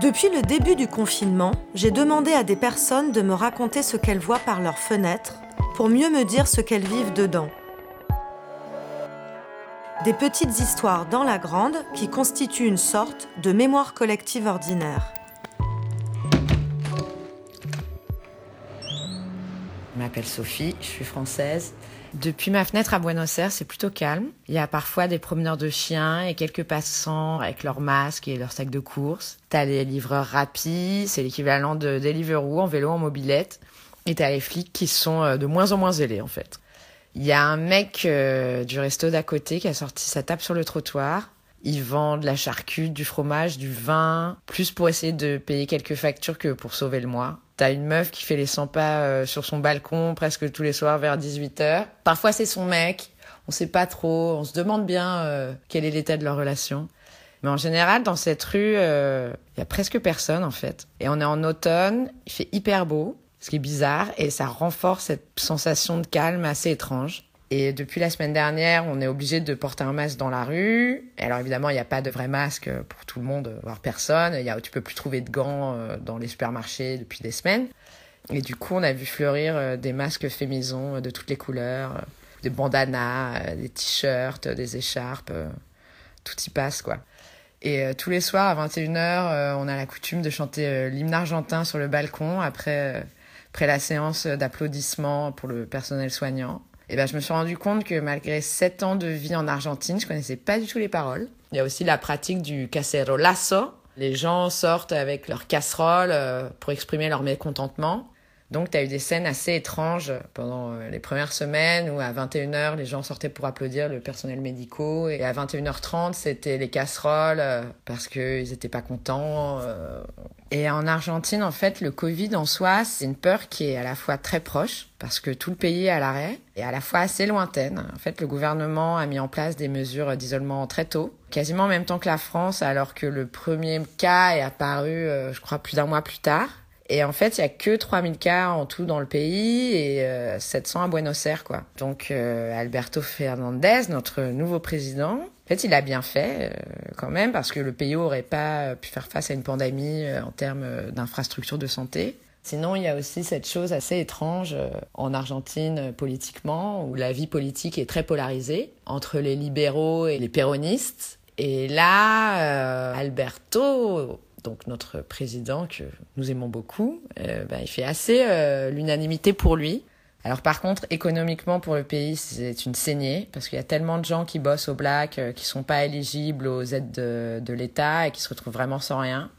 Depuis le début du confinement, j'ai demandé à des personnes de me raconter ce qu'elles voient par leurs fenêtres pour mieux me dire ce qu'elles vivent dedans. Des petites histoires dans la grande qui constituent une sorte de mémoire collective ordinaire. Je m'appelle Sophie, je suis française. Depuis ma fenêtre à Buenos Aires, c'est plutôt calme. Il y a parfois des promeneurs de chiens et quelques passants avec leurs masques et leurs sacs de course. T'as les livreurs rapides, c'est l'équivalent de Deliveroo en vélo en mobilette. Et t'as les flics qui sont euh, de moins en moins zélés en fait. Il y a un mec euh, du resto d'à côté qui a sorti sa table sur le trottoir. Il vend de la charcuterie, du fromage, du vin, plus pour essayer de payer quelques factures que pour sauver le mois. T'as une meuf qui fait les 100 pas euh, sur son balcon presque tous les soirs vers 18h. Parfois c'est son mec, on sait pas trop, on se demande bien euh, quel est l'état de leur relation. Mais en général, dans cette rue, il euh, y a presque personne en fait. Et on est en automne, il fait hyper beau, ce qui est bizarre, et ça renforce cette sensation de calme assez étrange. Et depuis la semaine dernière, on est obligé de porter un masque dans la rue. Alors évidemment, il n'y a pas de vrai masque pour tout le monde, voire personne. Il y a, tu peux plus trouver de gants euh, dans les supermarchés depuis des semaines. Et du coup, on a vu fleurir euh, des masques faits maison de toutes les couleurs, euh, des bandanas, des t-shirts, des écharpes, tout y passe quoi. Et tous les soirs à 21h, on a la coutume de chanter l'hymne argentin sur le balcon après, après la séance d'applaudissements pour le personnel soignant. Et ben, je me suis rendu compte que malgré sept ans de vie en Argentine, je connaissais pas du tout les paroles. Il y a aussi la pratique du cacerolazo. Les gens sortent avec leur casserole euh, pour exprimer leur mécontentement. Donc, tu as eu des scènes assez étranges pendant euh, les premières semaines où à 21h, les gens sortaient pour applaudir le personnel médical et à 21h30, c'était les casseroles euh, parce qu'ils n'étaient pas contents. Euh. Et en Argentine, en fait, le Covid en soi, c'est une peur qui est à la fois très proche parce que tout le pays est à l'arrêt et à la fois assez lointaine. En fait, le gouvernement a mis en place des mesures d'isolement très tôt, quasiment en même temps que la France, alors que le premier cas est apparu, je crois, plus d'un mois plus tard. Et en fait, il y a que 3000 cas en tout dans le pays et 700 euh, à Buenos Aires, quoi. Donc, euh, Alberto Fernandez, notre nouveau président, en fait, il a bien fait euh, quand même parce que le pays aurait pas pu faire face à une pandémie en termes d'infrastructures de santé. Sinon, il y a aussi cette chose assez étrange en Argentine politiquement, où la vie politique est très polarisée entre les libéraux et les péronistes. Et là, Alberto donc notre président que nous aimons beaucoup, euh, bah, il fait assez euh, l'unanimité pour lui. Alors par contre, économiquement pour le pays, c'est une saignée parce qu'il y a tellement de gens qui bossent au black, euh, qui sont pas éligibles aux aides de, de l'État et qui se retrouvent vraiment sans rien.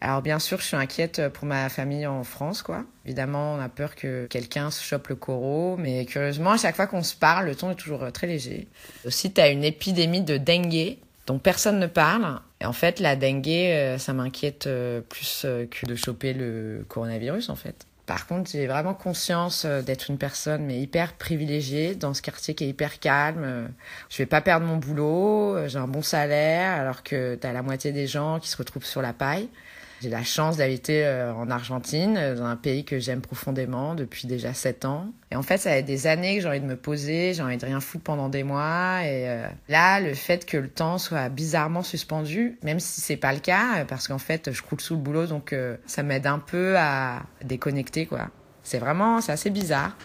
Alors bien sûr, je suis inquiète pour ma famille en France, quoi. Évidemment, on a peur que quelqu'un se chope le coraux, mais curieusement, à chaque fois qu'on se parle, le ton est toujours très léger. Aussi, tu as une épidémie de dengue dont personne ne parle. Et en fait, la dengue, euh, ça m'inquiète euh, plus euh, que de choper le coronavirus, en fait. Par contre, j'ai vraiment conscience d'être une personne mais hyper privilégiée dans ce quartier qui est hyper calme. Je vais pas perdre mon boulot, j'ai un bon salaire alors que tu as la moitié des gens qui se retrouvent sur la paille. J'ai la chance d'habiter euh, en Argentine, euh, dans un pays que j'aime profondément depuis déjà sept ans. Et en fait, ça fait des années que j'ai envie de me poser, j'ai envie de rien foutre pendant des mois. Et euh, là, le fait que le temps soit bizarrement suspendu, même si c'est pas le cas, parce qu'en fait, je croule sous le boulot, donc ça m'aide un peu à déconnecter, quoi. C'est vraiment, c'est assez bizarre.